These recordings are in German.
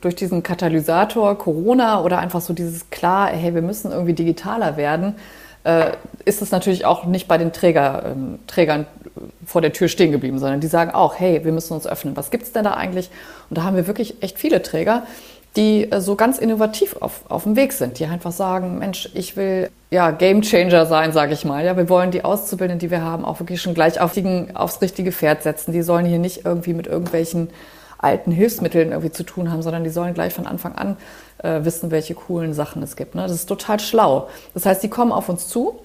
durch diesen Katalysator Corona oder einfach so dieses klar, hey, wir müssen irgendwie digitaler werden, äh, ist es natürlich auch nicht bei den Träger, ähm, Trägern vor der Tür stehen geblieben, sondern die sagen auch, hey, wir müssen uns öffnen. Was gibt es denn da eigentlich? Und da haben wir wirklich echt viele Träger, die äh, so ganz innovativ auf, auf dem Weg sind, die einfach sagen, Mensch, ich will ja Game Changer sein, sage ich mal. Ja, wir wollen die Auszubildenden, die wir haben, auch wirklich schon gleich auf die, aufs richtige Pferd setzen. Die sollen hier nicht irgendwie mit irgendwelchen alten Hilfsmitteln irgendwie zu tun haben, sondern die sollen gleich von Anfang an äh, wissen, welche coolen Sachen es gibt. Ne? Das ist total schlau. Das heißt, die kommen auf uns zu,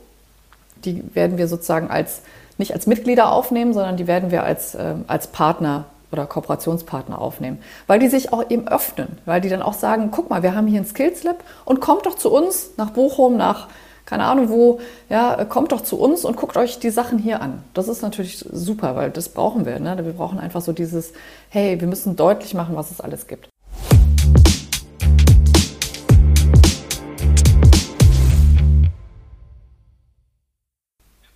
die werden wir sozusagen als nicht als Mitglieder aufnehmen, sondern die werden wir als, äh, als Partner oder Kooperationspartner aufnehmen, weil die sich auch eben öffnen, weil die dann auch sagen, guck mal, wir haben hier ein Skills Lab und kommt doch zu uns nach Bochum, nach keine Ahnung wo, ja, kommt doch zu uns und guckt euch die Sachen hier an. Das ist natürlich super, weil das brauchen wir. Ne? Wir brauchen einfach so dieses, hey, wir müssen deutlich machen, was es alles gibt.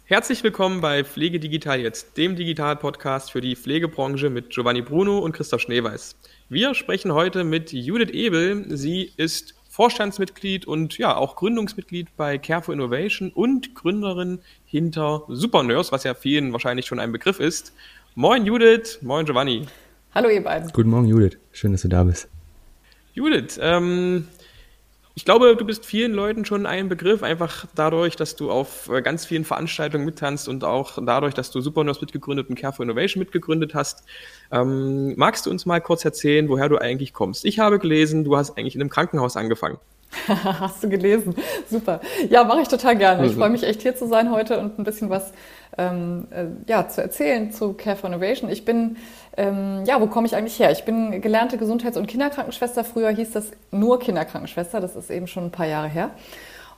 Herzlich willkommen bei Pflege Digital jetzt, dem Digital-Podcast für die Pflegebranche mit Giovanni Bruno und Christoph Schneeweiß. Wir sprechen heute mit Judith Ebel. Sie ist Vorstandsmitglied und ja auch Gründungsmitglied bei Care for Innovation und Gründerin hinter Supernurse, was ja vielen wahrscheinlich schon ein Begriff ist. Moin Judith, moin Giovanni. Hallo ihr beiden. Guten Morgen Judith, schön, dass du da bist. Judith, ähm, ich glaube, du bist vielen Leuten schon ein Begriff, einfach dadurch, dass du auf äh, ganz vielen Veranstaltungen mittanzt und auch dadurch, dass du Supernurse mitgegründet und Care for Innovation mitgegründet hast. Ähm, magst du uns mal kurz erzählen, woher du eigentlich kommst? Ich habe gelesen, du hast eigentlich in einem Krankenhaus angefangen. Hast du gelesen? Super. Ja, mache ich total gerne. Ich mhm. freue mich echt hier zu sein heute und ein bisschen was ähm, äh, ja, zu erzählen zu Care for Innovation. Ich bin, ähm, ja, wo komme ich eigentlich her? Ich bin gelernte Gesundheits- und Kinderkrankenschwester. Früher hieß das nur Kinderkrankenschwester. Das ist eben schon ein paar Jahre her.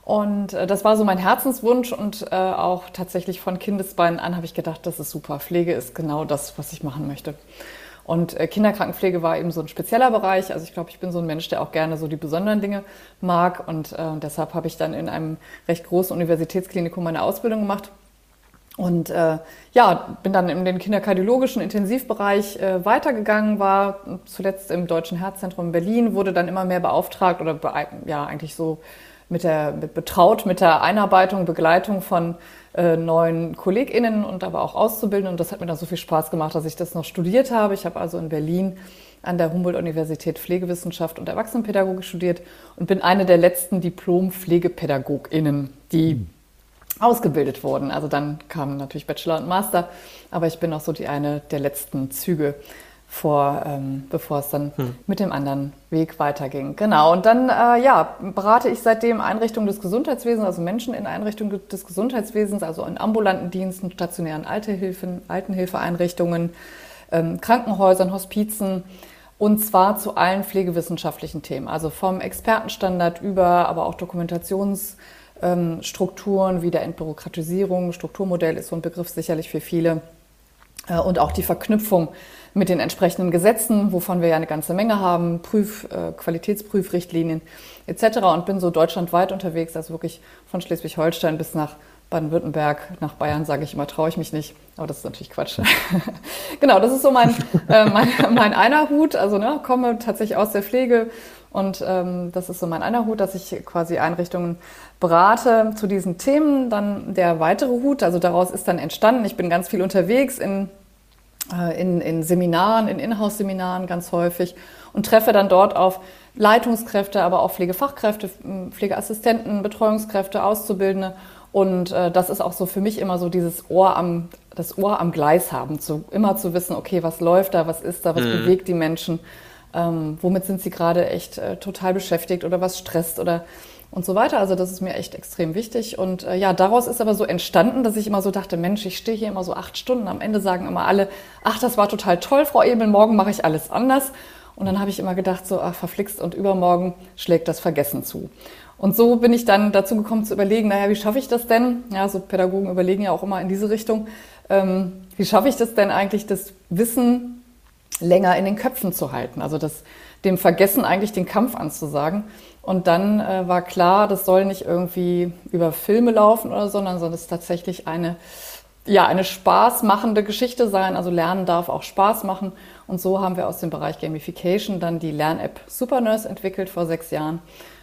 Und äh, das war so mein Herzenswunsch und äh, auch tatsächlich von Kindesbeinen an habe ich gedacht, das ist super. Pflege ist genau das, was ich machen möchte. Und äh, Kinderkrankenpflege war eben so ein spezieller Bereich. Also ich glaube, ich bin so ein Mensch, der auch gerne so die besonderen Dinge mag. Und äh, deshalb habe ich dann in einem recht großen Universitätsklinikum meine Ausbildung gemacht. Und äh, ja, bin dann in den kinderkardiologischen Intensivbereich äh, weitergegangen, war zuletzt im Deutschen Herzzentrum in Berlin, wurde dann immer mehr beauftragt oder be ja eigentlich so mit der mit betraut mit der Einarbeitung, Begleitung von äh, neuen KollegInnen und aber auch Auszubildenden. Und das hat mir dann so viel Spaß gemacht, dass ich das noch studiert habe. Ich habe also in Berlin an der Humboldt-Universität Pflegewissenschaft und Erwachsenenpädagogik studiert und bin eine der letzten Diplom-PflegepädagogInnen, die mhm. Ausgebildet wurden. Also dann kamen natürlich Bachelor und Master, aber ich bin auch so die eine der letzten Züge vor, ähm, bevor es dann hm. mit dem anderen Weg weiterging. Genau. Und dann äh, ja, berate ich seitdem Einrichtungen des Gesundheitswesens, also Menschen in Einrichtungen des Gesundheitswesens, also in ambulanten Diensten, stationären Altenhilfen, Altenhilfeeinrichtungen, ähm, Krankenhäusern, Hospizen. Und zwar zu allen pflegewissenschaftlichen Themen, also vom Expertenstandard über, aber auch Dokumentationsstrukturen ähm, wie der Entbürokratisierung. Strukturmodell ist so ein Begriff sicherlich für viele. Äh, und auch die Verknüpfung mit den entsprechenden Gesetzen, wovon wir ja eine ganze Menge haben, Prüf, äh, Qualitätsprüfrichtlinien etc. Und bin so deutschlandweit unterwegs, also wirklich von Schleswig-Holstein bis nach Baden-Württemberg, nach Bayern sage ich immer, traue ich mich nicht, aber das ist natürlich Quatsch. genau, das ist so mein, äh, mein, mein einer Hut, also ne, komme tatsächlich aus der Pflege und ähm, das ist so mein einer Hut, dass ich quasi Einrichtungen berate zu diesen Themen. Dann der weitere Hut, also daraus ist dann entstanden, ich bin ganz viel unterwegs in äh, in, in Seminaren, in Inhouse-Seminaren ganz häufig und treffe dann dort auf Leitungskräfte, aber auch Pflegefachkräfte, Pflegeassistenten, Betreuungskräfte, Auszubildende. Und äh, das ist auch so für mich immer so dieses Ohr am, das Ohr am Gleis haben, zu, immer zu wissen, okay, was läuft da, was ist da, was mhm. bewegt die Menschen, ähm, womit sind sie gerade echt äh, total beschäftigt oder was stresst oder und so weiter. Also das ist mir echt extrem wichtig. Und äh, ja, daraus ist aber so entstanden, dass ich immer so dachte, Mensch, ich stehe hier immer so acht Stunden. Am Ende sagen immer alle, ach, das war total toll, Frau Ebel, morgen mache ich alles anders. Und dann habe ich immer gedacht, so, ach, verflixt und übermorgen schlägt das Vergessen zu. Und so bin ich dann dazu gekommen zu überlegen, naja, wie schaffe ich das denn? Ja, so Pädagogen überlegen ja auch immer in diese Richtung. Ähm, wie schaffe ich das denn eigentlich, das Wissen länger in den Köpfen zu halten? Also das, dem Vergessen eigentlich den Kampf anzusagen. Und dann äh, war klar, das soll nicht irgendwie über Filme laufen oder so, sondern soll es tatsächlich eine, ja, eine spaßmachende Geschichte sein. Also Lernen darf auch Spaß machen. Und so haben wir aus dem Bereich Gamification dann die Lern-App Supernurse entwickelt vor sechs Jahren,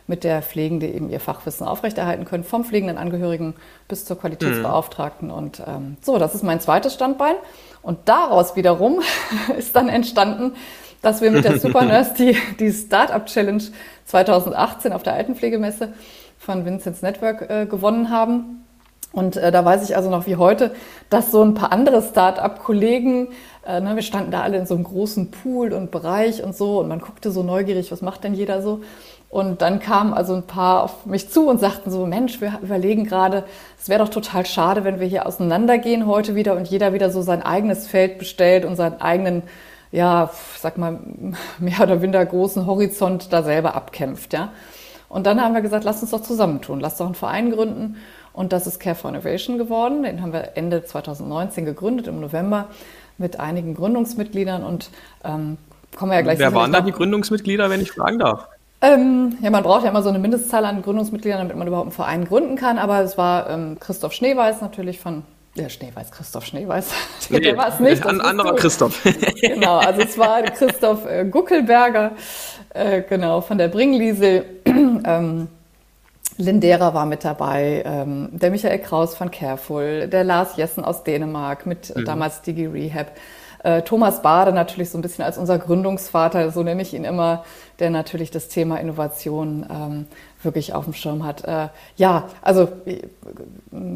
mit der Pflegende eben ihr Fachwissen aufrechterhalten können, vom pflegenden Angehörigen bis zur Qualitätsbeauftragten. Mhm. Und ähm, so, das ist mein zweites Standbein. Und daraus wiederum ist dann entstanden, dass wir mit der Supernurse die, die Startup Challenge 2018 auf der Altenpflegemesse von Vincent's Network äh, gewonnen haben. Und äh, da weiß ich also noch wie heute, dass so ein paar andere Start-up-Kollegen, äh, ne, wir standen da alle in so einem großen Pool und Bereich und so und man guckte so neugierig, was macht denn jeder so? Und dann kamen also ein paar auf mich zu und sagten so, Mensch, wir überlegen gerade, es wäre doch total schade, wenn wir hier auseinandergehen heute wieder und jeder wieder so sein eigenes Feld bestellt und seinen eigenen, ja, sag mal, mehr oder minder großen Horizont da selber abkämpft, ja. Und dann haben wir gesagt, lass uns doch zusammentun, lass doch einen Verein gründen und das ist Care for Innovation geworden. Den haben wir Ende 2019 gegründet, im November, mit einigen Gründungsmitgliedern und ähm, kommen wir ja gleich Wer waren da die Gründungsmitglieder, wenn ich fragen darf? Ähm, ja, man braucht ja immer so eine Mindestzahl an Gründungsmitgliedern, damit man überhaupt einen Verein gründen kann. Aber es war ähm, Christoph Schneeweiß natürlich von ja, Schneeweiß, Christoph Schneeweiß. Nee, der war es nicht. Ein anderer du. Christoph. genau, also es war Christoph äh, Guckelberger, äh, genau, von der Bringliesel. ähm, Lindera war mit dabei, ähm, der Michael Kraus von Careful, der Lars Jessen aus Dänemark mit mhm. damals Digi Rehab. Äh, Thomas Bade natürlich so ein bisschen als unser Gründungsvater, so nenne ich ihn immer, der natürlich das Thema Innovation ähm, wirklich auf dem Schirm hat. Äh, ja, also äh,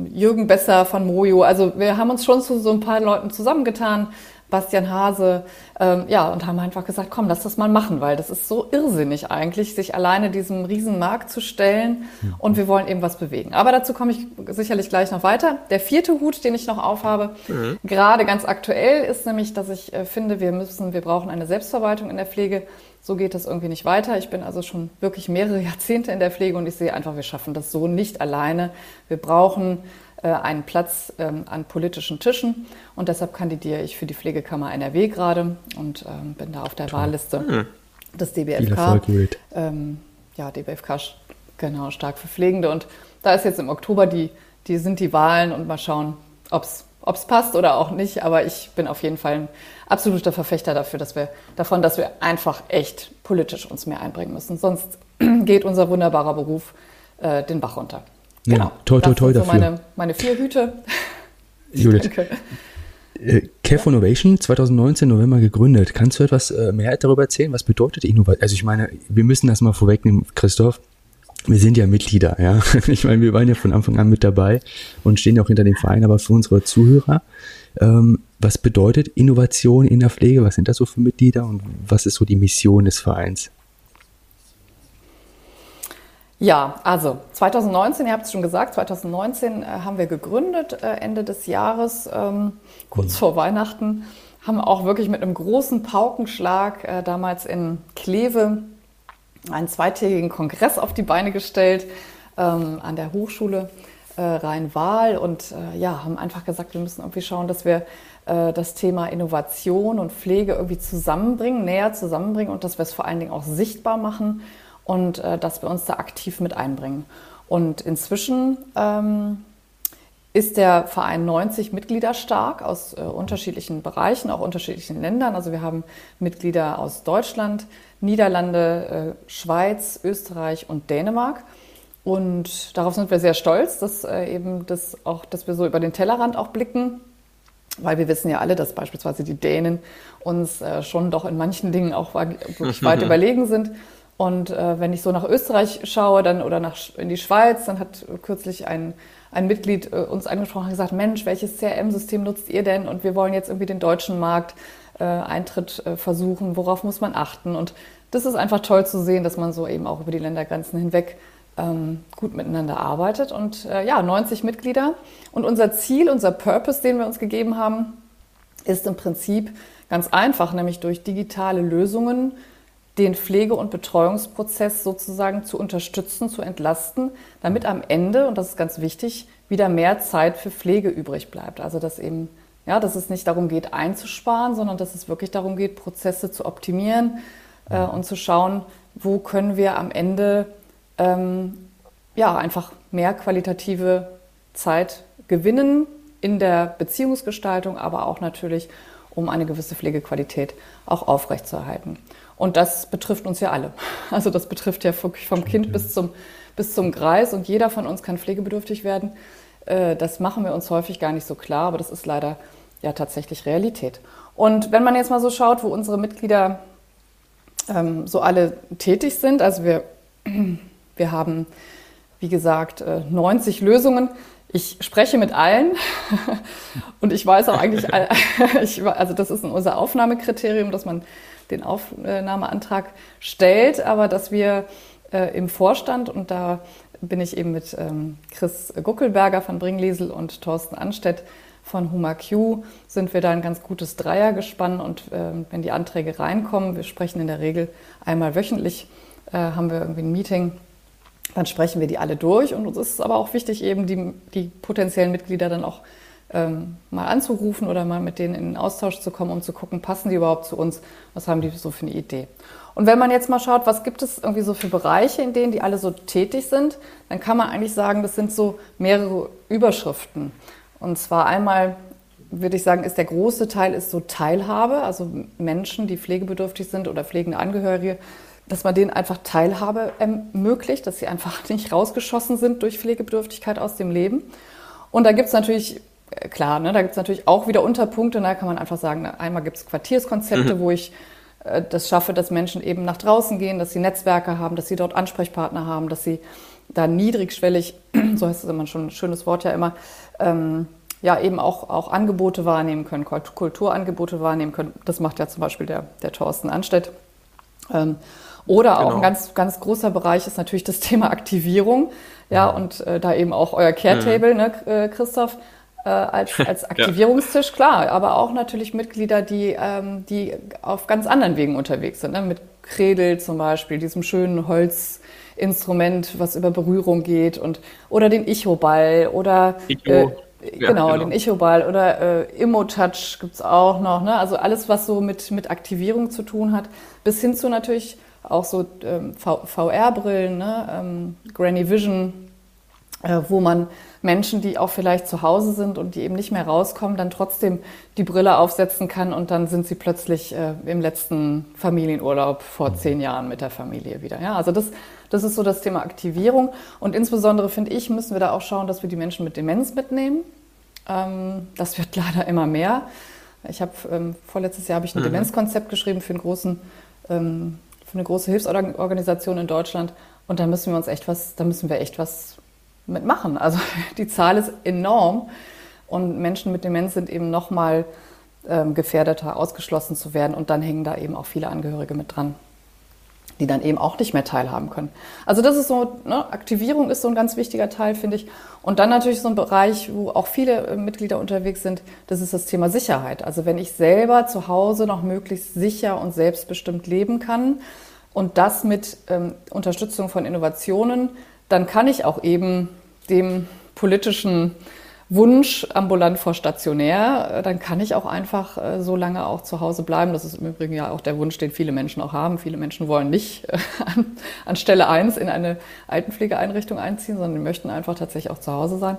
Jürgen Besser von Mojo, also wir haben uns schon zu so ein paar Leuten zusammengetan, Bastian Hase, ähm, ja, und haben einfach gesagt, komm, lass das mal machen, weil das ist so irrsinnig eigentlich, sich alleine diesem Riesenmarkt zu stellen mhm. und wir wollen eben was bewegen. Aber dazu komme ich sicherlich gleich noch weiter. Der vierte Hut, den ich noch aufhabe, mhm. gerade ganz aktuell, ist nämlich, dass ich äh, finde, wir müssen, wir brauchen eine Selbstverwaltung in der Pflege. So geht das irgendwie nicht weiter. Ich bin also schon wirklich mehrere Jahrzehnte in der Pflege und ich sehe einfach, wir schaffen das so nicht alleine. Wir brauchen äh, einen Platz ähm, an politischen Tischen. Und deshalb kandidiere ich für die Pflegekammer NRW gerade und ähm, bin da auf der Toll. Wahlliste hm. des DBFK. Ähm, ja, DBFK, genau, stark für Pflegende. Und da ist jetzt im Oktober die, die sind die Wahlen und mal schauen, ob es passt oder auch nicht. Aber ich bin auf jeden Fall ein absoluter Verfechter dafür, dass wir, davon, dass wir einfach echt politisch uns mehr einbringen müssen. Sonst geht unser wunderbarer Beruf äh, den Bach runter. Genau. Ja, toi, toi, toi dafür. Meine, meine vier Hüte. Judith. Äh, Care for Innovation 2019 November gegründet. Kannst du etwas äh, mehr darüber erzählen? Was bedeutet Innovation? Also ich meine, wir müssen das mal vorwegnehmen, Christoph. Wir sind ja Mitglieder, ja. Ich meine, wir waren ja von Anfang an mit dabei und stehen ja auch hinter dem Verein, aber für unsere Zuhörer, ähm, was bedeutet Innovation in der Pflege? Was sind das so für Mitglieder und was ist so die Mission des Vereins? Ja, also 2019, ihr habt es schon gesagt, 2019 äh, haben wir gegründet, äh, Ende des Jahres, ähm, kurz vor Weihnachten, haben auch wirklich mit einem großen Paukenschlag äh, damals in Kleve einen zweitägigen Kongress auf die Beine gestellt ähm, an der Hochschule äh, Rhein-Waal und äh, ja, haben einfach gesagt, wir müssen irgendwie schauen, dass wir äh, das Thema Innovation und Pflege irgendwie zusammenbringen, näher zusammenbringen und dass wir es vor allen Dingen auch sichtbar machen und äh, dass wir uns da aktiv mit einbringen. Und inzwischen ähm, ist der Verein 90 Mitglieder stark aus äh, unterschiedlichen Bereichen, auch unterschiedlichen Ländern. Also wir haben Mitglieder aus Deutschland, Niederlande, äh, Schweiz, Österreich und Dänemark. Und darauf sind wir sehr stolz, dass äh, eben das auch, dass wir so über den Tellerrand auch blicken, weil wir wissen ja alle, dass beispielsweise die Dänen uns äh, schon doch in manchen Dingen auch wirklich weit überlegen sind. Und äh, wenn ich so nach Österreich schaue dann, oder nach, in die Schweiz, dann hat kürzlich ein, ein Mitglied äh, uns angesprochen und gesagt, Mensch, welches CRM-System nutzt ihr denn? Und wir wollen jetzt irgendwie den deutschen Markt äh, Eintritt äh, versuchen. Worauf muss man achten? Und das ist einfach toll zu sehen, dass man so eben auch über die Ländergrenzen hinweg ähm, gut miteinander arbeitet. Und äh, ja, 90 Mitglieder. Und unser Ziel, unser Purpose, den wir uns gegeben haben, ist im Prinzip ganz einfach, nämlich durch digitale Lösungen den Pflege- und Betreuungsprozess sozusagen zu unterstützen, zu entlasten, damit am Ende, und das ist ganz wichtig, wieder mehr Zeit für Pflege übrig bleibt. Also dass eben, ja, dass es nicht darum geht, einzusparen, sondern dass es wirklich darum geht, Prozesse zu optimieren äh, und zu schauen, wo können wir am Ende ähm, ja einfach mehr qualitative Zeit gewinnen in der Beziehungsgestaltung, aber auch natürlich um eine gewisse Pflegequalität auch aufrechtzuerhalten. Und das betrifft uns ja alle. Also das betrifft ja wirklich vom Kind bis zum, bis zum Greis und jeder von uns kann pflegebedürftig werden. Äh, das machen wir uns häufig gar nicht so klar, aber das ist leider ja tatsächlich Realität. Und wenn man jetzt mal so schaut, wo unsere Mitglieder ähm, so alle tätig sind, also wir, wir haben, wie gesagt, 90 äh, Lösungen. Ich spreche mit allen und ich weiß auch eigentlich, ich, also das ist unser Aufnahmekriterium, dass man den Aufnahmeantrag stellt, aber dass wir äh, im Vorstand und da bin ich eben mit ähm, Chris Guckelberger von Bringliesel und Thorsten Anstedt von HumaQ sind wir da ein ganz gutes Dreiergespann und äh, wenn die Anträge reinkommen, wir sprechen in der Regel einmal wöchentlich, äh, haben wir irgendwie ein Meeting, dann sprechen wir die alle durch und uns ist aber auch wichtig, eben die, die potenziellen Mitglieder dann auch ähm, mal anzurufen oder mal mit denen in den Austausch zu kommen, um zu gucken, passen die überhaupt zu uns, was haben die so für eine Idee. Und wenn man jetzt mal schaut, was gibt es irgendwie so für Bereiche, in denen die alle so tätig sind, dann kann man eigentlich sagen, das sind so mehrere Überschriften. Und zwar einmal würde ich sagen, ist der große Teil ist so Teilhabe, also Menschen, die pflegebedürftig sind oder pflegende Angehörige, dass man denen einfach Teilhabe ermöglicht, dass sie einfach nicht rausgeschossen sind durch Pflegebedürftigkeit aus dem Leben. Und da gibt es natürlich klar, ne, da gibt es natürlich auch wieder Unterpunkte. Da kann man einfach sagen, einmal gibt es Quartierskonzepte, mhm. wo ich äh, das schaffe, dass Menschen eben nach draußen gehen, dass sie Netzwerke haben, dass sie dort Ansprechpartner haben, dass sie da niedrigschwellig, so heißt es immer schon ein schönes Wort ja immer, ähm, ja eben auch, auch Angebote wahrnehmen können, Kulturangebote wahrnehmen können. Das macht ja zum Beispiel der, der Thorsten Anstedt. Ähm, oder genau. auch ein ganz, ganz großer Bereich ist natürlich das Thema Aktivierung. Ja, und äh, da eben auch euer Care-Table, mhm. ne, äh, Christoph, äh, als, als Aktivierungstisch, klar, aber auch natürlich Mitglieder, die, ähm, die auf ganz anderen Wegen unterwegs sind, ne? mit Kredel zum Beispiel, diesem schönen Holzinstrument, was über Berührung geht und oder den Icho-Ball oder Icho. Äh, ja, genau, genau, den Icho-Ball oder äh, Immo-Touch gibt's auch noch. Ne? Also alles, was so mit, mit Aktivierung zu tun hat, bis hin zu natürlich auch so ähm, VR-Brillen, ne? ähm, Granny Vision, wo man Menschen, die auch vielleicht zu Hause sind und die eben nicht mehr rauskommen, dann trotzdem die Brille aufsetzen kann und dann sind sie plötzlich äh, im letzten Familienurlaub vor zehn Jahren mit der Familie wieder. Ja, also das, das ist so das Thema Aktivierung und insbesondere finde ich, müssen wir da auch schauen, dass wir die Menschen mit Demenz mitnehmen. Ähm, das wird leider immer mehr. Ich habe ähm, vorletztes Jahr habe ich ein mhm. Demenzkonzept geschrieben für einen großen ähm, für eine große Hilfsorganisation in Deutschland und da müssen wir uns echt was, da müssen wir echt was mitmachen. Also die Zahl ist enorm und Menschen mit Demenz sind eben noch mal ähm, gefährdeter, ausgeschlossen zu werden und dann hängen da eben auch viele Angehörige mit dran, die dann eben auch nicht mehr teilhaben können. Also das ist so, ne, Aktivierung ist so ein ganz wichtiger Teil, finde ich. Und dann natürlich so ein Bereich, wo auch viele äh, Mitglieder unterwegs sind, das ist das Thema Sicherheit. Also wenn ich selber zu Hause noch möglichst sicher und selbstbestimmt leben kann und das mit ähm, Unterstützung von Innovationen, dann kann ich auch eben dem politischen Wunsch ambulant vor stationär, äh, dann kann ich auch einfach äh, so lange auch zu Hause bleiben. Das ist im Übrigen ja auch der Wunsch, den viele Menschen auch haben. Viele Menschen wollen nicht äh, an, an Stelle eins in eine Altenpflegeeinrichtung einziehen, sondern die möchten einfach tatsächlich auch zu Hause sein.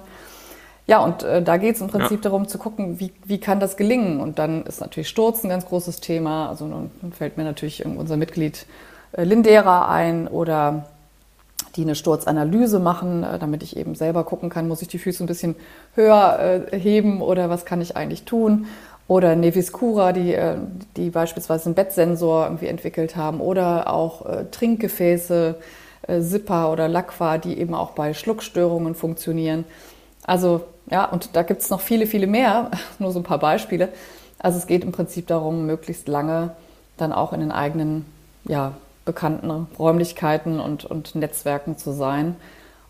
Ja, und äh, da geht es im Prinzip ja. darum zu gucken, wie, wie kann das gelingen. Und dann ist natürlich Sturz ein ganz großes Thema. Also nun fällt mir natürlich unser Mitglied äh, Lindera ein oder die eine Sturzanalyse machen, äh, damit ich eben selber gucken kann, muss ich die Füße ein bisschen höher äh, heben oder was kann ich eigentlich tun. Oder Nevis Cura, die, äh, die beispielsweise einen Bettsensor irgendwie entwickelt haben. Oder auch Trinkgefäße, Zipper oder Lacqua, die eben auch bei Schluckstörungen funktionieren. Also ja, und da gibt es noch viele, viele mehr, nur so ein paar Beispiele. Also es geht im Prinzip darum, möglichst lange dann auch in den eigenen ja, bekannten Räumlichkeiten und, und Netzwerken zu sein.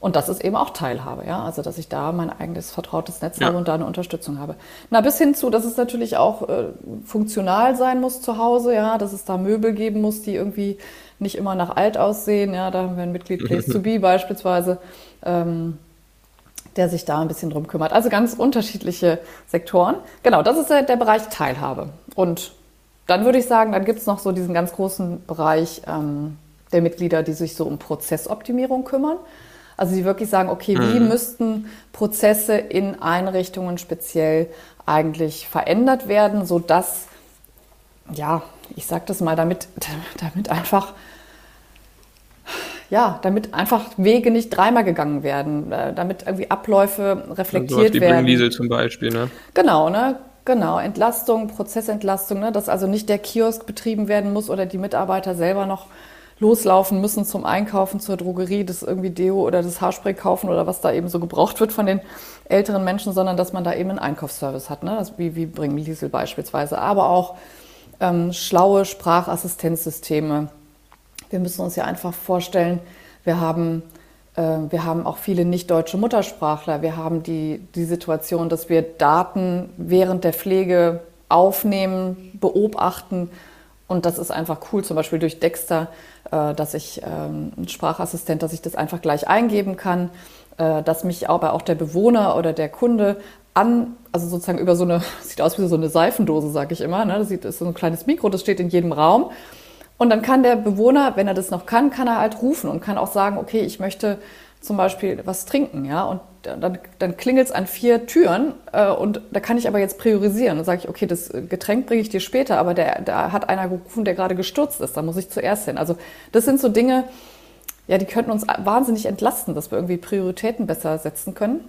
Und das ist eben auch Teilhabe, ja. Also, dass ich da mein eigenes vertrautes Netz ja. habe und da eine Unterstützung habe. Na, bis hin zu, dass es natürlich auch äh, funktional sein muss zu Hause, ja, dass es da Möbel geben muss, die irgendwie nicht immer nach alt aussehen. Ja, da haben wir ein Mitglied Place to Be beispielsweise, ähm, der sich da ein bisschen drum kümmert. Also ganz unterschiedliche Sektoren. Genau, das ist der, der Bereich Teilhabe. Und dann würde ich sagen, dann gibt es noch so diesen ganz großen Bereich ähm, der Mitglieder, die sich so um Prozessoptimierung kümmern. Also die wirklich sagen, okay, wie mhm. müssten Prozesse in Einrichtungen speziell eigentlich verändert werden, sodass ja, ich sage das mal, damit, damit einfach ja, damit einfach Wege nicht dreimal gegangen werden, äh, damit irgendwie Abläufe reflektiert also die werden. Diesel zum Beispiel, ne? Genau, ne? Genau, Entlastung, Prozessentlastung, ne? dass also nicht der Kiosk betrieben werden muss oder die Mitarbeiter selber noch loslaufen müssen zum Einkaufen, zur Drogerie, das irgendwie Deo oder das Haarspray kaufen oder was da eben so gebraucht wird von den älteren Menschen, sondern dass man da eben einen Einkaufsservice hat, ne? Das, wie, wie Bringmiesel beispielsweise, aber auch ähm, schlaue Sprachassistenzsysteme. Wir müssen uns ja einfach vorstellen, wir haben, wir haben auch viele nicht-deutsche Muttersprachler. Wir haben die, die Situation, dass wir Daten während der Pflege aufnehmen, beobachten und das ist einfach cool, zum Beispiel durch Dexter, äh, dass ich ähm, ein Sprachassistent, dass ich das einfach gleich eingeben kann, äh, dass mich aber auch der Bewohner oder der Kunde an, also sozusagen über so eine, sieht aus wie so eine Seifendose, sage ich immer. Ne? Das ist so ein kleines Mikro, das steht in jedem Raum. Und dann kann der Bewohner, wenn er das noch kann, kann er halt rufen und kann auch sagen, okay, ich möchte zum Beispiel was trinken, ja, und dann, dann klingelt es an vier Türen äh, und da kann ich aber jetzt priorisieren. Dann sage ich, okay, das Getränk bringe ich dir später, aber der, da hat einer gerufen, der gerade gestürzt ist, da muss ich zuerst hin. Also das sind so Dinge, ja, die könnten uns wahnsinnig entlasten, dass wir irgendwie Prioritäten besser setzen können.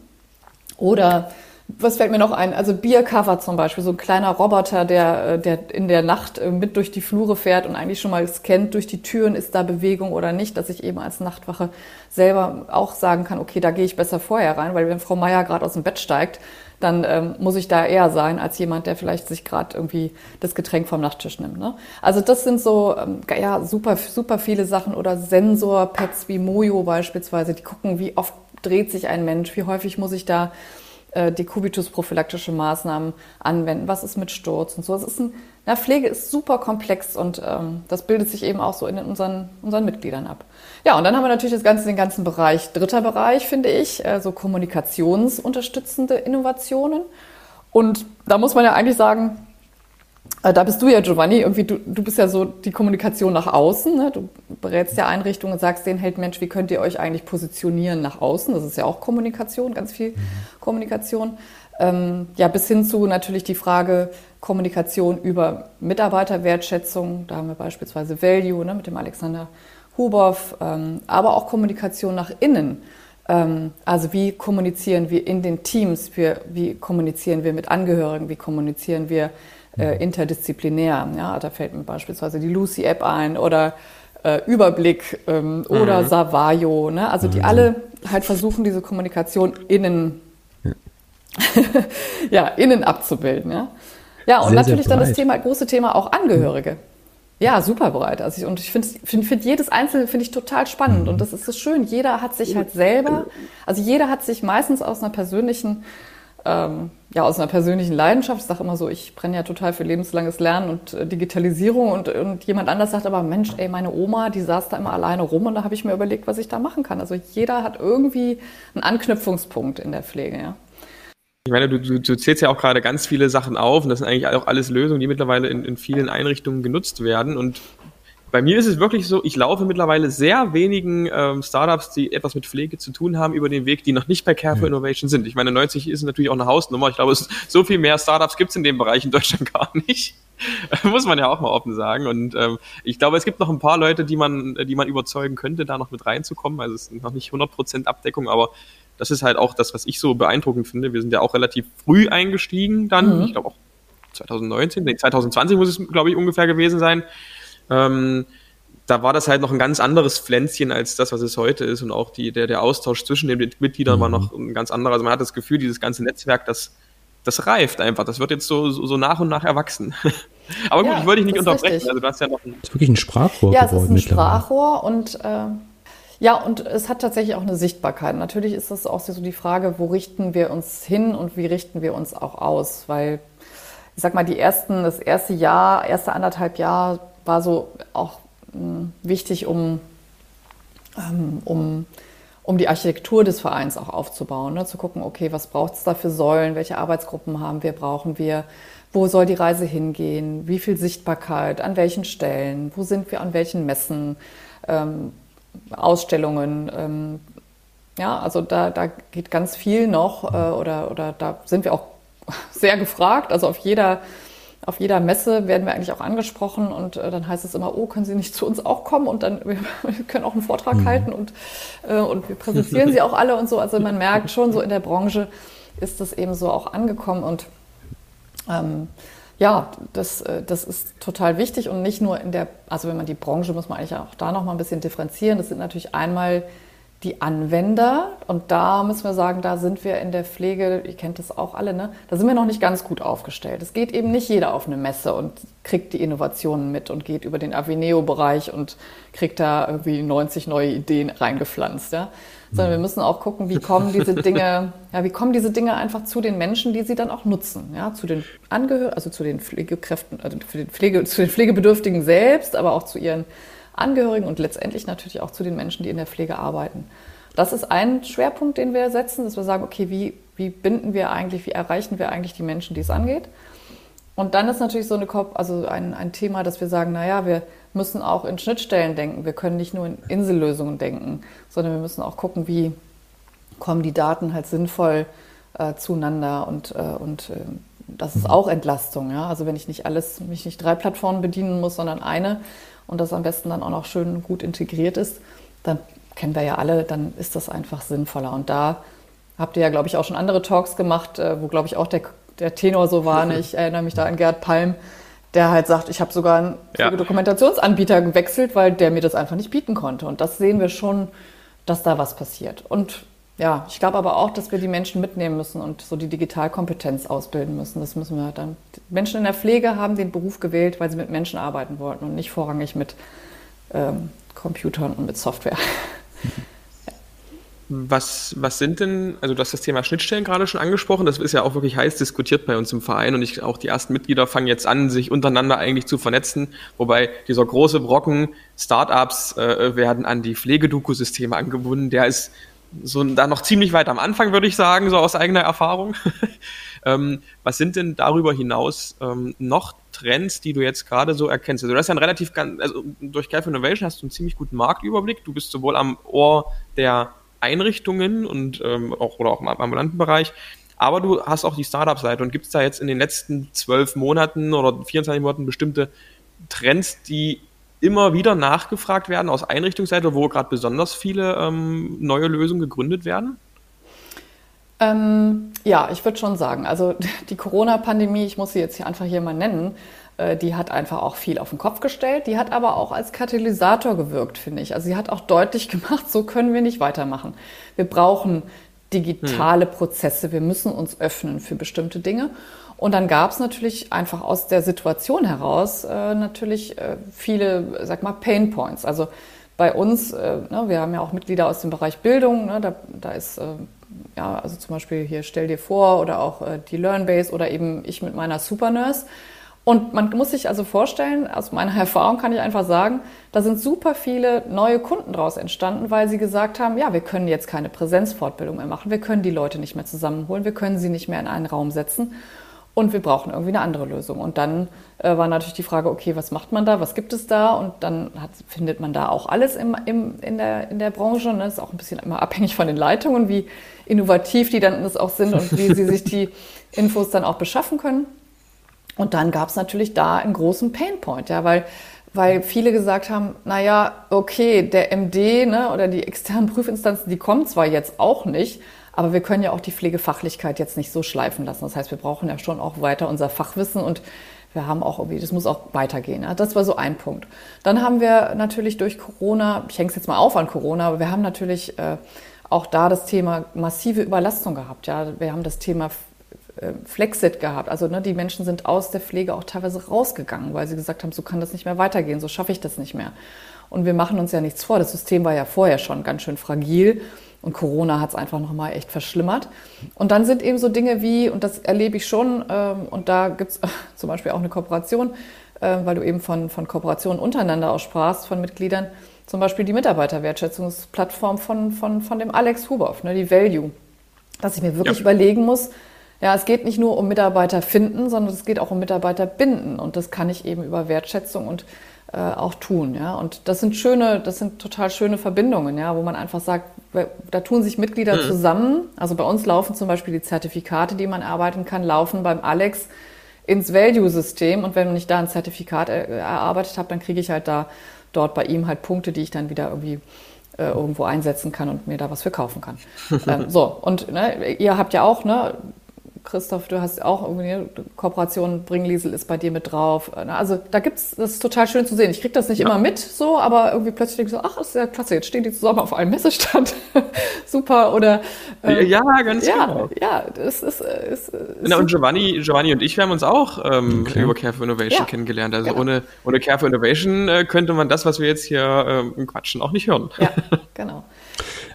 Oder was fällt mir noch ein? Also Biercover zum Beispiel, so ein kleiner Roboter, der, äh, der in der Nacht äh, mit durch die Flure fährt und eigentlich schon mal scannt durch die Türen, ist da Bewegung oder nicht, dass ich eben als Nachtwache selber auch sagen kann, okay, da gehe ich besser vorher rein, weil wenn Frau Meier gerade aus dem Bett steigt, dann ähm, muss ich da eher sein als jemand, der vielleicht sich gerade irgendwie das Getränk vom Nachttisch nimmt. Ne? Also das sind so ähm, ja super super viele Sachen oder Sensorpads wie Mojo beispielsweise, die gucken, wie oft dreht sich ein Mensch, wie häufig muss ich da äh, Maßnahmen anwenden, was ist mit Sturz und so. Es ist ein, na, Pflege ist super komplex und ähm, das bildet sich eben auch so in unseren, unseren Mitgliedern ab. Ja, und dann haben wir natürlich das ganze, den ganzen Bereich, dritter Bereich, finde ich, äh, so kommunikationsunterstützende Innovationen. Und da muss man ja eigentlich sagen, da bist du ja, Giovanni, irgendwie, du, du bist ja so die Kommunikation nach außen. Ne? Du berätst ja Einrichtungen und sagst denen, hey Mensch, wie könnt ihr euch eigentlich positionieren nach außen? Das ist ja auch Kommunikation, ganz viel. Kommunikation. Ähm, ja, bis hin zu natürlich die Frage Kommunikation über Mitarbeiterwertschätzung. Da haben wir beispielsweise Value ne, mit dem Alexander Hubow, ähm, aber auch Kommunikation nach innen. Ähm, also wie kommunizieren wir in den Teams? Wir, wie kommunizieren wir mit Angehörigen? Wie kommunizieren wir äh, interdisziplinär. Ja, da fällt mir beispielsweise die Lucy-App ein oder äh, Überblick ähm, oder mhm. Savayo. Ne? Also die mhm. alle halt versuchen, diese Kommunikation innen, ja, ja innen abzubilden. Ja, ja und sehr, natürlich sehr dann das Thema, große Thema auch Angehörige. Ja, super breit. Also ich, und ich finde find, find jedes Einzelne finde ich total spannend. Mhm. Und das ist so schön. Jeder hat sich halt selber, also jeder hat sich meistens aus einer persönlichen ähm, ja, aus einer persönlichen Leidenschaft. Ich sage immer so, ich brenne ja total für lebenslanges Lernen und äh, Digitalisierung und, und jemand anders sagt aber, Mensch, ey, meine Oma, die saß da immer alleine rum und da habe ich mir überlegt, was ich da machen kann. Also jeder hat irgendwie einen Anknüpfungspunkt in der Pflege, ja. Ich meine, du, du, du zählst ja auch gerade ganz viele Sachen auf und das sind eigentlich auch alles Lösungen, die mittlerweile in, in vielen Einrichtungen genutzt werden und bei mir ist es wirklich so, ich laufe mittlerweile sehr wenigen ähm, Startups, die etwas mit Pflege zu tun haben, über den Weg, die noch nicht bei Care for Innovation sind. Ich meine, 90 ist natürlich auch eine Hausnummer. Ich glaube, es, so viel mehr Startups gibt es in dem Bereich in Deutschland gar nicht. Muss man ja auch mal offen sagen. Und ähm, ich glaube, es gibt noch ein paar Leute, die man, die man überzeugen könnte, da noch mit reinzukommen. Also es ist noch nicht 100% Abdeckung, aber das ist halt auch das, was ich so beeindruckend finde. Wir sind ja auch relativ früh eingestiegen dann. Mhm. Ich glaube auch 2019, nee, 2020 muss es, glaube ich, ungefähr gewesen sein. Ähm, da war das halt noch ein ganz anderes Pflänzchen als das, was es heute ist. Und auch die, der, der Austausch zwischen den Mitgliedern mhm. war noch ein ganz anderer. Also man hat das Gefühl, dieses ganze Netzwerk, das, das reift einfach. Das wird jetzt so, so, so nach und nach erwachsen. Aber gut, ja, ich wollte dich nicht unterbrechen. Also du hast ja noch ein das ist wirklich ein Sprachrohr ja, geworden. Ja, es ist ein Sprachrohr und äh, ja, und es hat tatsächlich auch eine Sichtbarkeit. Natürlich ist das auch so die Frage, wo richten wir uns hin und wie richten wir uns auch aus? Weil ich sag mal, die ersten, das erste Jahr, erste anderthalb Jahr war so auch hm, wichtig, um, ähm, um, um die Architektur des Vereins auch aufzubauen, ne? zu gucken, okay, was braucht es da für Säulen, welche Arbeitsgruppen haben wir, brauchen wir, wo soll die Reise hingehen, wie viel Sichtbarkeit, an welchen Stellen, wo sind wir? An welchen Messen, ähm, Ausstellungen. Ähm, ja, also da, da geht ganz viel noch äh, oder, oder da sind wir auch sehr gefragt. Also auf jeder auf jeder Messe werden wir eigentlich auch angesprochen und äh, dann heißt es immer, oh, können Sie nicht zu uns auch kommen und dann wir, wir können auch einen Vortrag mhm. halten und, äh, und wir präsentieren Sie auch alle und so. Also man merkt schon so in der Branche ist das eben so auch angekommen und ähm, ja, das, äh, das ist total wichtig und nicht nur in der, also wenn man die Branche, muss man eigentlich auch da noch mal ein bisschen differenzieren. Das sind natürlich einmal die Anwender. Und da müssen wir sagen, da sind wir in der Pflege, ihr kennt das auch alle, ne? da sind wir noch nicht ganz gut aufgestellt. Es geht eben nicht jeder auf eine Messe und kriegt die Innovationen mit und geht über den Avineo-Bereich und kriegt da irgendwie 90 neue Ideen reingepflanzt. Ja? Sondern wir müssen auch gucken, wie kommen diese Dinge, ja, wie kommen diese Dinge einfach zu den Menschen, die sie dann auch nutzen. Ja? Zu den Angehörigen, also zu den Pflegekräften, also für den Pflege, zu den Pflegebedürftigen selbst, aber auch zu ihren Angehörigen und letztendlich natürlich auch zu den Menschen, die in der Pflege arbeiten. Das ist ein Schwerpunkt, den wir setzen, dass wir sagen, okay, wie, wie binden wir eigentlich, wie erreichen wir eigentlich die Menschen, die es angeht? Und dann ist natürlich so eine, also ein, ein Thema, dass wir sagen, naja, wir müssen auch in Schnittstellen denken. Wir können nicht nur in Insellösungen denken, sondern wir müssen auch gucken, wie kommen die Daten halt sinnvoll äh, zueinander und, äh, und äh, das ist auch Entlastung. Ja? Also wenn ich nicht alles, mich nicht drei Plattformen bedienen muss, sondern eine, und das am besten dann auch noch schön gut integriert ist, dann kennen wir ja alle, dann ist das einfach sinnvoller. Und da habt ihr ja, glaube ich, auch schon andere Talks gemacht, äh, wo, glaube ich, auch der, der Tenor so war. Ne? Ich erinnere mich da an Gerd Palm, der halt sagt, ich habe sogar einen ja. Dokumentationsanbieter gewechselt, weil der mir das einfach nicht bieten konnte. Und das sehen wir schon, dass da was passiert. Und ja, ich glaube aber auch, dass wir die Menschen mitnehmen müssen und so die Digitalkompetenz ausbilden müssen. Das müssen wir dann. Menschen in der Pflege haben den Beruf gewählt, weil sie mit Menschen arbeiten wollten und nicht vorrangig mit ähm, Computern und mit Software. Was, was sind denn, also du hast das Thema Schnittstellen gerade schon angesprochen, das ist ja auch wirklich heiß diskutiert bei uns im Verein und ich, auch die ersten Mitglieder fangen jetzt an, sich untereinander eigentlich zu vernetzen, wobei dieser große Brocken Startups äh, werden an die Pflegedoku-Systeme angebunden, der ist so da noch ziemlich weit am Anfang, würde ich sagen, so aus eigener Erfahrung. ähm, was sind denn darüber hinaus ähm, noch Trends, die du jetzt gerade so erkennst? Also du hast ja ein relativ, also durch Calf Innovation hast du einen ziemlich guten Marktüberblick. Du bist sowohl am Ohr der Einrichtungen und ähm, auch oder auch im ambulanten Bereich, aber du hast auch die Startup-Seite und gibt es da jetzt in den letzten zwölf Monaten oder 24 Monaten bestimmte Trends, die immer wieder nachgefragt werden aus Einrichtungsseite, wo gerade besonders viele ähm, neue Lösungen gegründet werden? Ähm, ja, ich würde schon sagen. Also die Corona-Pandemie, ich muss sie jetzt hier einfach hier mal nennen, äh, die hat einfach auch viel auf den Kopf gestellt. Die hat aber auch als Katalysator gewirkt, finde ich. Also sie hat auch deutlich gemacht, so können wir nicht weitermachen. Wir brauchen digitale. Prozesse. Wir müssen uns öffnen für bestimmte Dinge. Und dann gab es natürlich einfach aus der Situation heraus äh, natürlich äh, viele, sag mal, Pain Points. Also bei uns, äh, ne, wir haben ja auch Mitglieder aus dem Bereich Bildung, ne, da, da ist äh, ja, also zum Beispiel hier Stell dir vor oder auch äh, die Learnbase oder eben ich mit meiner Supernurse. Und man muss sich also vorstellen, aus meiner Erfahrung kann ich einfach sagen, da sind super viele neue Kunden daraus entstanden, weil sie gesagt haben, ja, wir können jetzt keine Präsenzfortbildung mehr machen, wir können die Leute nicht mehr zusammenholen, wir können sie nicht mehr in einen Raum setzen und wir brauchen irgendwie eine andere Lösung. Und dann äh, war natürlich die Frage, okay, was macht man da, was gibt es da? Und dann hat, findet man da auch alles im, im, in, der, in der Branche. Ne? Das ist auch ein bisschen immer abhängig von den Leitungen, wie innovativ die dann das auch sind und wie sie sich die Infos dann auch beschaffen können. Und dann gab es natürlich da einen großen Painpoint, ja, weil, weil viele gesagt haben, naja, okay, der MD ne, oder die externen Prüfinstanzen, die kommen zwar jetzt auch nicht, aber wir können ja auch die Pflegefachlichkeit jetzt nicht so schleifen lassen. Das heißt, wir brauchen ja schon auch weiter unser Fachwissen und wir haben auch irgendwie, das muss auch weitergehen. Ja. Das war so ein Punkt. Dann haben wir natürlich durch Corona, ich hänge es jetzt mal auf an Corona, aber wir haben natürlich äh, auch da das Thema massive Überlastung gehabt. Ja. Wir haben das Thema Flexit gehabt. Also ne, die Menschen sind aus der Pflege auch teilweise rausgegangen, weil sie gesagt haben, so kann das nicht mehr weitergehen, so schaffe ich das nicht mehr. Und wir machen uns ja nichts vor. Das System war ja vorher schon ganz schön fragil. Und Corona hat es einfach nochmal echt verschlimmert. Und dann sind eben so Dinge wie, und das erlebe ich schon, ähm, und da gibt es zum Beispiel auch eine Kooperation, äh, weil du eben von, von Kooperationen untereinander aussprachst, von Mitgliedern, zum Beispiel die Mitarbeiterwertschätzungsplattform von, von, von dem Alex Huboff, ne, die Value. Dass ich mir wirklich ja. überlegen muss, ja, es geht nicht nur um Mitarbeiter finden, sondern es geht auch um Mitarbeiter binden. Und das kann ich eben über Wertschätzung und äh, auch tun. Ja? Und das sind schöne, das sind total schöne Verbindungen, ja, wo man einfach sagt, da tun sich Mitglieder mhm. zusammen. Also bei uns laufen zum Beispiel die Zertifikate, die man arbeiten kann, laufen beim Alex ins Value-System und wenn ich da ein Zertifikat erarbeitet habe, dann kriege ich halt da dort bei ihm halt Punkte, die ich dann wieder irgendwie äh, irgendwo einsetzen kann und mir da was für kaufen kann. ähm, so, und ne, ihr habt ja auch, ne, Christoph, du hast auch irgendwie eine Kooperation, Bringliesel ist bei dir mit drauf. Also da gibt's, das ist total schön zu sehen. Ich kriege das nicht ja. immer mit so, aber irgendwie plötzlich denke ich so, ach, ist ja klasse, jetzt stehen die zusammen auf einem Messestand. Super, oder ähm, Ja, ganz ja, genau. Ja, das ist, ist, ist Na, und Giovanni, Giovanni und ich, wir haben uns auch ähm, okay. über Care for Innovation ja, kennengelernt. Also genau. ohne, ohne Care for Innovation äh, könnte man das, was wir jetzt hier ähm, quatschen, auch nicht hören. Ja, genau.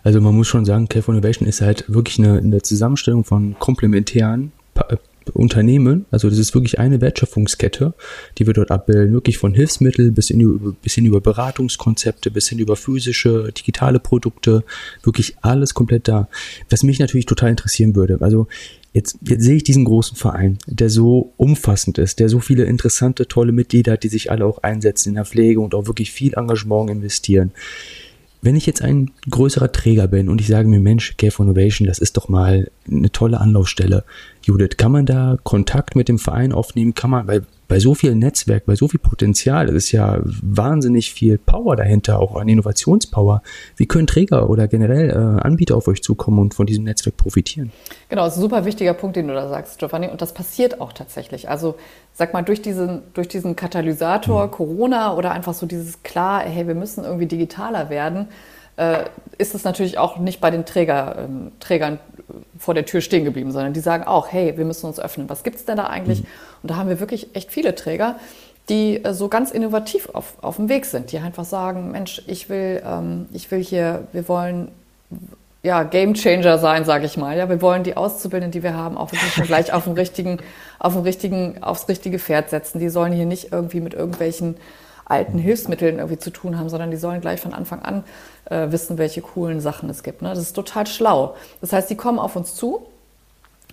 Also man muss schon sagen, Care for Innovation ist halt wirklich eine, eine Zusammenstellung von komplementären pa Unternehmen. Also das ist wirklich eine Wertschöpfungskette, die wir dort abbilden, wirklich von Hilfsmittel bis, in, bis hin über Beratungskonzepte, bis hin über physische, digitale Produkte, wirklich alles komplett da. Was mich natürlich total interessieren würde, also Jetzt, jetzt sehe ich diesen großen Verein, der so umfassend ist, der so viele interessante, tolle Mitglieder hat, die sich alle auch einsetzen in der Pflege und auch wirklich viel Engagement investieren. Wenn ich jetzt ein größerer Träger bin und ich sage mir, Mensch, Care for Innovation, das ist doch mal eine tolle Anlaufstelle. Judith, kann man da Kontakt mit dem Verein aufnehmen? Kann man, weil bei so viel Netzwerk, bei so viel Potenzial, das ist ja wahnsinnig viel Power dahinter, auch an Innovationspower. Wie können Träger oder generell äh, Anbieter auf euch zukommen und von diesem Netzwerk profitieren? Genau, das ist ein super wichtiger Punkt, den du da sagst, Giovanni. Und das passiert auch tatsächlich. Also sag mal, durch diesen, durch diesen Katalysator mhm. Corona oder einfach so dieses klar, hey, wir müssen irgendwie digitaler werden, ist es natürlich auch nicht bei den Träger, ähm, Trägern vor der Tür stehen geblieben, sondern die sagen auch, hey, wir müssen uns öffnen. Was gibt es denn da eigentlich? Mhm. Und da haben wir wirklich echt viele Träger, die äh, so ganz innovativ auf, auf dem Weg sind, die einfach sagen, Mensch, ich will, ähm, ich will hier, wir wollen ja, Game Changer sein, sage ich mal. Ja, wir wollen die Auszubildenden, die wir haben, auch wirklich schon gleich auf dem richtigen, auf dem richtigen, aufs richtige Pferd setzen. Die sollen hier nicht irgendwie mit irgendwelchen alten Hilfsmitteln irgendwie zu tun haben, sondern die sollen gleich von Anfang an äh, wissen, welche coolen Sachen es gibt. Ne? Das ist total schlau. Das heißt, die kommen auf uns zu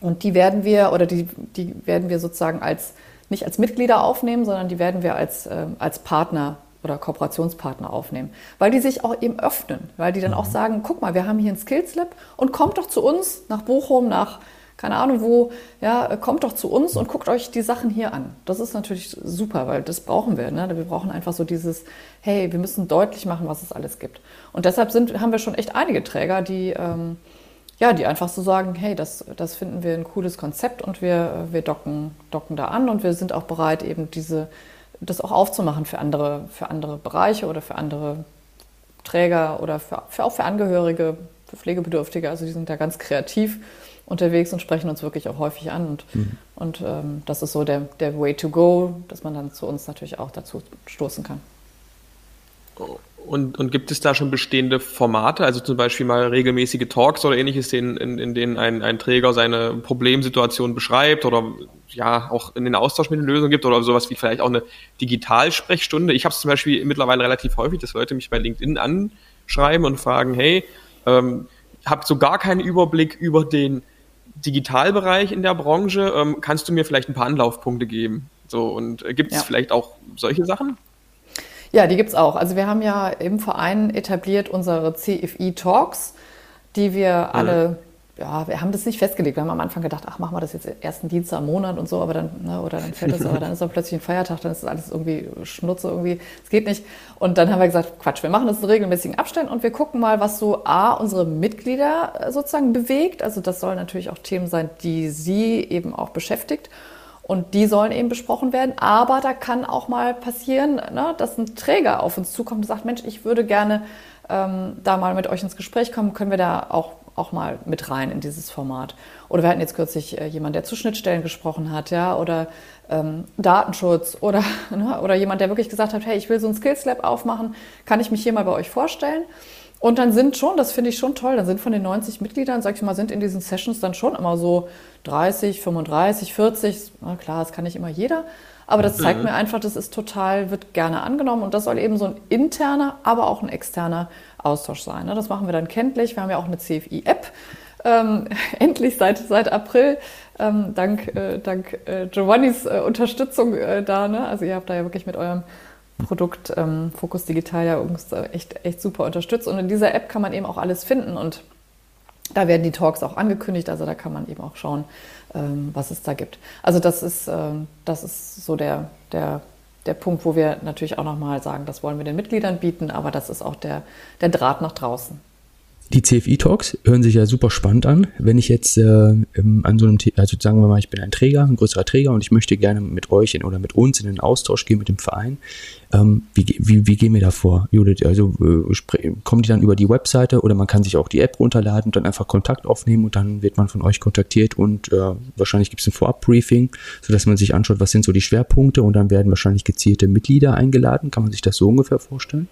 und die werden wir oder die, die werden wir sozusagen als nicht als Mitglieder aufnehmen, sondern die werden wir als, äh, als Partner oder Kooperationspartner aufnehmen, weil die sich auch eben öffnen, weil die dann mhm. auch sagen, guck mal, wir haben hier ein Skills Lab und kommt doch zu uns nach Bochum, nach keine Ahnung wo, ja, kommt doch zu uns und guckt euch die Sachen hier an. Das ist natürlich super, weil das brauchen wir. Ne? Wir brauchen einfach so dieses, hey, wir müssen deutlich machen, was es alles gibt. Und deshalb sind, haben wir schon echt einige Träger, die, ähm, ja, die einfach so sagen, hey, das, das finden wir ein cooles Konzept und wir, wir docken, docken da an und wir sind auch bereit, eben diese, das auch aufzumachen für andere, für andere Bereiche oder für andere Träger oder für, für auch für Angehörige, für Pflegebedürftige. Also die sind da ganz kreativ unterwegs und sprechen uns wirklich auch häufig an. Und, mhm. und ähm, das ist so der, der Way to go, dass man dann zu uns natürlich auch dazu stoßen kann. Und, und gibt es da schon bestehende Formate, also zum Beispiel mal regelmäßige Talks oder ähnliches, in, in, in denen ein, ein Träger seine Problemsituation beschreibt oder ja auch in den Austausch mit den Lösungen gibt oder sowas wie vielleicht auch eine Digitalsprechstunde? Ich habe es zum Beispiel mittlerweile relativ häufig, dass Leute mich bei LinkedIn anschreiben und fragen, hey, ähm, habt so gar keinen Überblick über den Digitalbereich in der Branche. Ähm, kannst du mir vielleicht ein paar Anlaufpunkte geben? So, und äh, gibt es ja. vielleicht auch solche Sachen? Ja, die gibt es auch. Also wir haben ja im Verein etabliert unsere CFI Talks, die wir mhm. Ja, wir haben das nicht festgelegt. Wir haben am Anfang gedacht, ach, machen wir das jetzt ersten Dienstag im Monat und so, aber dann, ne, oder dann fällt das, aber dann ist dann plötzlich ein Feiertag, dann ist alles irgendwie Schnutze irgendwie, es geht nicht. Und dann haben wir gesagt, Quatsch, wir machen das in regelmäßigen Abständen und wir gucken mal, was so A, unsere Mitglieder äh, sozusagen bewegt. Also das sollen natürlich auch Themen sein, die sie eben auch beschäftigt. Und die sollen eben besprochen werden. Aber da kann auch mal passieren, ne, dass ein Träger auf uns zukommt und sagt, Mensch, ich würde gerne ähm, da mal mit euch ins Gespräch kommen. Können wir da auch auch mal mit rein in dieses Format. Oder wir hatten jetzt kürzlich äh, jemand, der zu Schnittstellen gesprochen hat, ja, oder ähm, Datenschutz oder, ne, oder jemand, der wirklich gesagt hat, hey, ich will so ein Skills Lab aufmachen, kann ich mich hier mal bei euch vorstellen? Und dann sind schon, das finde ich schon toll, dann sind von den 90 Mitgliedern, sag ich mal, sind in diesen Sessions dann schon immer so 30, 35, 40, na klar, das kann nicht immer jeder, aber das zeigt mhm. mir einfach, das ist total, wird gerne angenommen und das soll eben so ein interner, aber auch ein externer Austausch sein. Ne? Das machen wir dann kenntlich. Wir haben ja auch eine CFI-App, ähm, endlich seit, seit April, ähm, dank, äh, dank äh, Giovannis äh, Unterstützung äh, da. Ne? Also ihr habt da ja wirklich mit eurem Produkt ähm, Fokus Digital ja uns echt, echt super unterstützt. Und in dieser App kann man eben auch alles finden und Da werden die Talks auch angekündigt, also da kann man eben auch schauen, ähm, was es da gibt. Also das ist, ähm, das ist so der, der, der Punkt, wo wir natürlich auch nochmal sagen, das wollen wir den Mitgliedern bieten, aber das ist auch der, der Draht nach draußen. Die CFI-Talks hören sich ja super spannend an. Wenn ich jetzt äh, an so einem, also sagen wir mal, ich bin ein Träger, ein größerer Träger und ich möchte gerne mit euch in, oder mit uns in den Austausch gehen mit dem Verein, ähm, wie, wie, wie gehen wir da vor, Judith? Also äh, kommen die dann über die Webseite oder man kann sich auch die App runterladen und dann einfach Kontakt aufnehmen und dann wird man von euch kontaktiert und äh, wahrscheinlich gibt es ein Vorab-Briefing, sodass man sich anschaut, was sind so die Schwerpunkte und dann werden wahrscheinlich gezielte Mitglieder eingeladen. Kann man sich das so ungefähr vorstellen?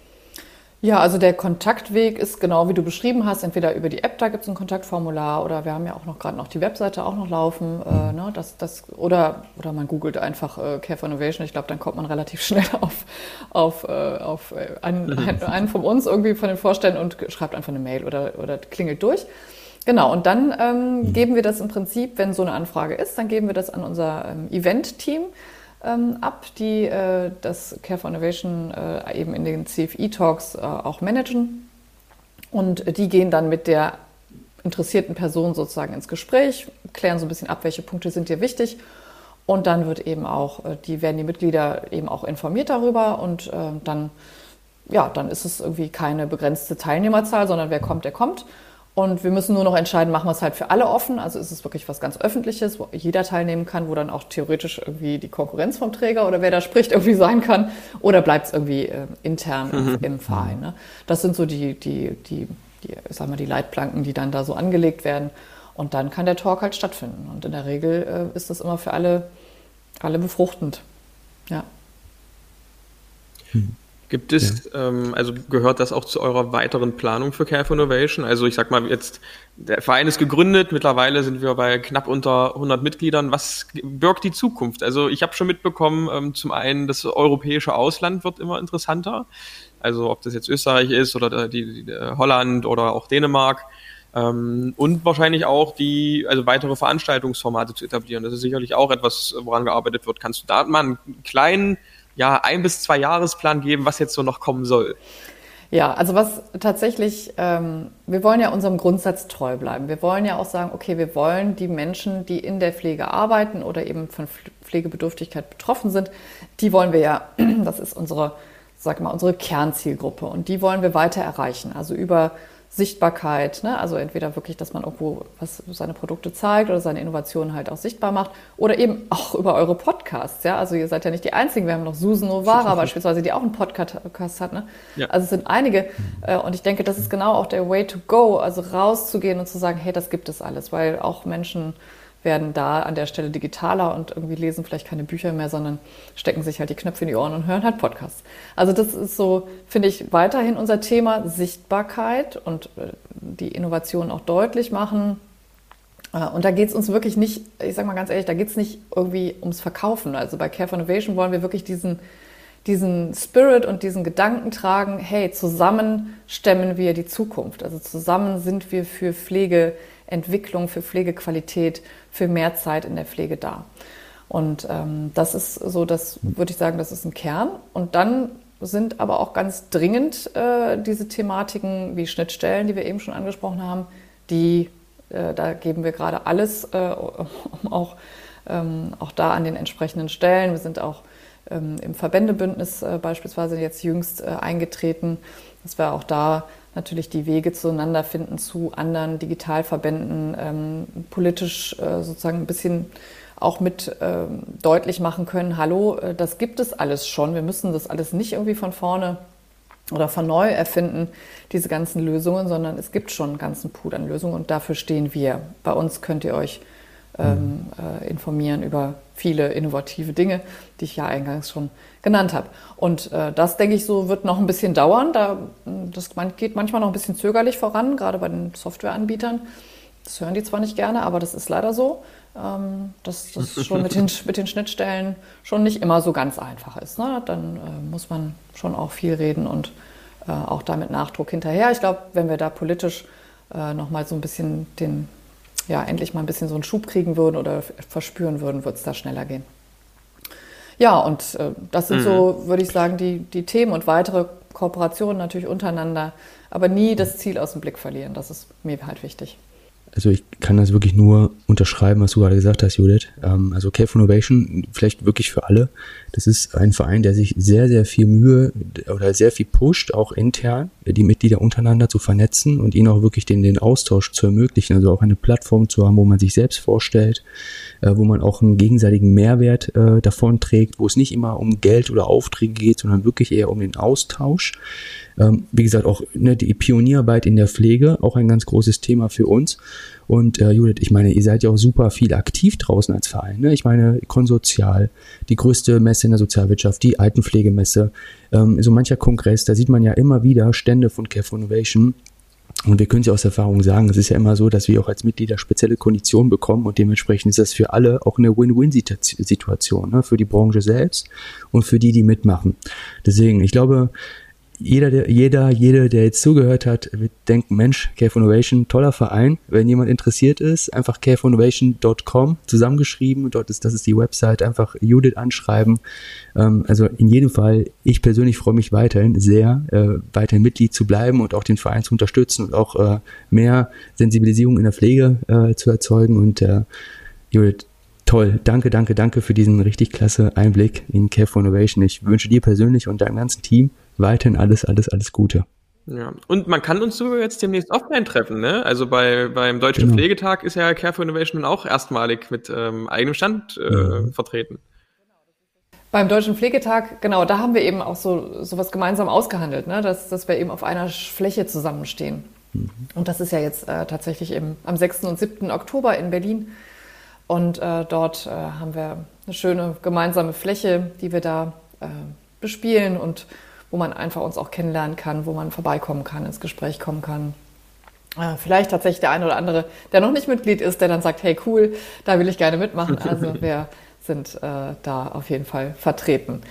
Ja, also der Kontaktweg ist genau wie du beschrieben hast, entweder über die App, da gibt es ein Kontaktformular oder wir haben ja auch noch gerade noch die Webseite auch noch laufen. Äh, mhm. ne, das, das, oder, oder man googelt einfach äh, Care for Innovation. Ich glaube, dann kommt man relativ schnell auf, auf, äh, auf äh, einen, einen, einen von uns irgendwie von den Vorständen und schreibt einfach eine Mail oder, oder klingelt durch. Genau, und dann ähm, mhm. geben wir das im Prinzip, wenn so eine Anfrage ist, dann geben wir das an unser ähm, Event-Team ähm, ab, die äh, das Care for Innovation äh, eben in den CFI-Talks äh, auch managen. Und die gehen dann mit der interessierten Person sozusagen ins Gespräch, klären so ein bisschen ab, welche Punkte sind dir wichtig. Und dann wird eben auch, äh, die werden die Mitglieder eben auch informiert darüber und äh, dann, ja, dann ist es irgendwie keine begrenzte Teilnehmerzahl, sondern wer kommt, der kommt. Und wir müssen nur noch entscheiden, machen wir es halt für alle offen, also ist es wirklich was ganz Öffentliches, wo jeder teilnehmen kann, wo dann auch theoretisch irgendwie die Konkurrenz vom Träger oder wer da spricht irgendwie sein kann, oder bleibt es irgendwie äh, intern mhm. im, Verein. Ne? Das sind so die, die, die, die, ich sag mal, die Leitplanken, die dann da so angelegt werden. Und dann kann der Talk halt stattfinden. Und in der Regel äh, ist das immer für alle, alle befruchtend. Ja. Hm. Gibt es, ja. ähm, also gehört das auch zu eurer weiteren Planung für Care for Innovation? Also ich sag mal jetzt, der Verein ist gegründet, mittlerweile sind wir bei knapp unter 100 Mitgliedern. Was birgt die Zukunft? Also ich habe schon mitbekommen, ähm, zum einen das europäische Ausland wird immer interessanter. Also ob das jetzt Österreich ist oder die, die Holland oder auch Dänemark. Ähm, und wahrscheinlich auch die, also weitere Veranstaltungsformate zu etablieren. Das ist sicherlich auch etwas, woran gearbeitet wird. Kannst du da mal einen kleinen ja, ein bis zwei Jahresplan geben, was jetzt so noch kommen soll? Ja, also was tatsächlich, ähm, wir wollen ja unserem Grundsatz treu bleiben. Wir wollen ja auch sagen, okay, wir wollen die Menschen, die in der Pflege arbeiten oder eben von Pflegebedürftigkeit betroffen sind, die wollen wir ja, das ist unsere, sag mal, unsere Kernzielgruppe und die wollen wir weiter erreichen. Also über Sichtbarkeit, ne? also entweder wirklich, dass man irgendwo was seine Produkte zeigt oder seine Innovationen halt auch sichtbar macht oder eben auch über eure Podcasts, ja, also ihr seid ja nicht die Einzigen, wir haben noch Susan Novara beispielsweise, die auch einen Podcast hat, ne? Ja. Also es sind einige äh, und ich denke, das ist genau auch der Way to go, also rauszugehen und zu sagen, hey, das gibt es alles, weil auch Menschen werden da an der Stelle digitaler und irgendwie lesen vielleicht keine Bücher mehr, sondern stecken sich halt die Knöpfe in die Ohren und hören halt Podcasts. Also das ist so, finde ich, weiterhin unser Thema Sichtbarkeit und äh, die Innovation auch deutlich machen. Äh, und da geht es uns wirklich nicht, ich sage mal ganz ehrlich, da geht es nicht irgendwie ums Verkaufen. Also bei Care for Innovation wollen wir wirklich diesen, diesen Spirit und diesen Gedanken tragen, hey, zusammen stemmen wir die Zukunft. Also zusammen sind wir für Pflegeentwicklung, für Pflegequalität für mehr Zeit in der Pflege da. Und ähm, das ist so, das würde ich sagen, das ist ein Kern. Und dann sind aber auch ganz dringend äh, diese Thematiken wie Schnittstellen, die wir eben schon angesprochen haben, die, äh, da geben wir gerade alles, äh, um auch, ähm, auch da an den entsprechenden Stellen. Wir sind auch ähm, im Verbändebündnis äh, beispielsweise jetzt jüngst äh, eingetreten, dass wir auch da natürlich die Wege zueinander finden zu anderen Digitalverbänden, ähm, politisch äh, sozusagen ein bisschen auch mit ähm, deutlich machen können, hallo, äh, das gibt es alles schon, wir müssen das alles nicht irgendwie von vorne oder von neu erfinden, diese ganzen Lösungen, sondern es gibt schon einen ganzen Pool an Lösungen und dafür stehen wir. Bei uns könnt ihr euch ähm, äh, informieren über viele innovative Dinge, die ich ja eingangs schon genannt habe. Und äh, das, denke ich, so wird noch ein bisschen dauern. Da, das geht manchmal noch ein bisschen zögerlich voran, gerade bei den Softwareanbietern. Das hören die zwar nicht gerne, aber das ist leider so, ähm, dass das schon mit den, mit den Schnittstellen schon nicht immer so ganz einfach ist. Ne? Dann äh, muss man schon auch viel reden und äh, auch da mit Nachdruck hinterher. Ich glaube, wenn wir da politisch äh, nochmal so ein bisschen den ja, endlich mal ein bisschen so einen Schub kriegen würden oder verspüren würden, wird es da schneller gehen. Ja, und äh, das sind mhm. so, würde ich sagen, die, die Themen und weitere Kooperationen natürlich untereinander, aber nie das Ziel aus dem Blick verlieren. Das ist mir halt wichtig. Also ich kann das wirklich nur unterschreiben, was du gerade gesagt hast, Judith. Ähm, also Care for Innovation, vielleicht wirklich für alle. Das ist ein Verein, der sich sehr, sehr viel Mühe oder sehr viel pusht, auch intern, die Mitglieder untereinander zu vernetzen und ihnen auch wirklich den, den Austausch zu ermöglichen. Also auch eine Plattform zu haben, wo man sich selbst vorstellt, äh, wo man auch einen gegenseitigen Mehrwert äh, davon trägt, wo es nicht immer um Geld oder Aufträge geht, sondern wirklich eher um den Austausch. Ähm, wie gesagt, auch ne, die Pionierarbeit in der Pflege, auch ein ganz großes Thema für uns. Und äh, Judith, ich meine, ihr seid ja auch super viel aktiv draußen als Verein. Ne? Ich meine, Konsozial, die größte Messe in der Sozialwirtschaft, die Altenpflegemesse, ähm, so mancher Kongress, da sieht man ja immer wieder Stände von Care for Innovation. Und wir können es ja aus Erfahrung sagen, es ist ja immer so, dass wir auch als Mitglieder spezielle Konditionen bekommen und dementsprechend ist das für alle auch eine Win-Win-Situation, ne? für die Branche selbst und für die, die mitmachen. Deswegen, ich glaube, jeder, der, jeder, jede, der jetzt zugehört hat, wird denken, Mensch, for Innovation, toller Verein. Wenn jemand interessiert ist, einfach careforinnovation.com zusammengeschrieben. Dort ist, das ist die Website. Einfach Judith anschreiben. Ähm, also in jedem Fall, ich persönlich freue mich weiterhin sehr, äh, weiterhin Mitglied zu bleiben und auch den Verein zu unterstützen und auch äh, mehr Sensibilisierung in der Pflege äh, zu erzeugen. Und äh, Judith, toll. Danke, danke, danke für diesen richtig klasse Einblick in Care for Innovation. Ich wünsche dir persönlich und deinem ganzen Team weiterhin alles, alles, alles Gute. Ja, und man kann uns sogar jetzt demnächst offline treffen, ne? Also bei, beim Deutschen genau. Pflegetag ist ja Care for Innovation auch erstmalig mit ähm, eigenem Stand äh, mhm. vertreten. Beim Deutschen Pflegetag, genau, da haben wir eben auch so sowas gemeinsam ausgehandelt, ne? dass, dass wir eben auf einer Fläche zusammenstehen. Mhm. Und das ist ja jetzt äh, tatsächlich eben am 6. und 7. Oktober in Berlin. Und äh, dort äh, haben wir eine schöne gemeinsame Fläche, die wir da äh, bespielen und wo man einfach uns auch kennenlernen kann, wo man vorbeikommen kann, ins Gespräch kommen kann. Äh, vielleicht tatsächlich der eine oder andere, der noch nicht Mitglied ist, der dann sagt, hey cool, da will ich gerne mitmachen. Also wir sind äh, da auf jeden Fall vertreten.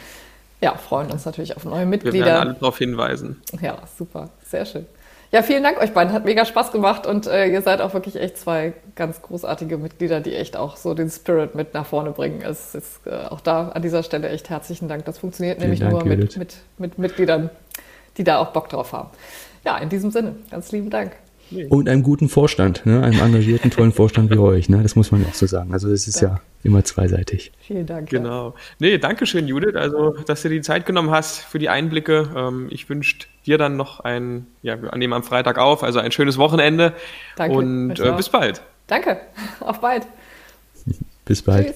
Ja, freuen uns natürlich auf neue Mitglieder. Wir werden alle darauf hinweisen. Ja, super, sehr schön. Ja, vielen Dank euch beiden. Hat mega Spaß gemacht und äh, ihr seid auch wirklich echt zwei ganz großartige Mitglieder, die echt auch so den Spirit mit nach vorne bringen. Es ist äh, auch da an dieser Stelle echt herzlichen Dank. Das funktioniert vielen nämlich Dank, nur mit, mit, mit Mitgliedern, die da auch Bock drauf haben. Ja, in diesem Sinne, ganz lieben Dank. Und einem guten Vorstand, ne? einem engagierten, tollen Vorstand wie euch. Ne? Das muss man auch so sagen. Also es ist Dank. ja immer zweiseitig. Vielen Dank. Genau. Ja. Nee, danke schön, Judith. Also, dass du dir die Zeit genommen hast für die Einblicke. Ähm, ich wünsche dir dann noch ein, ja, wir nehmen am Freitag auf, also ein schönes Wochenende. Danke. Und äh, bis bald. Danke. Auf bald. bis bald. Tschüss.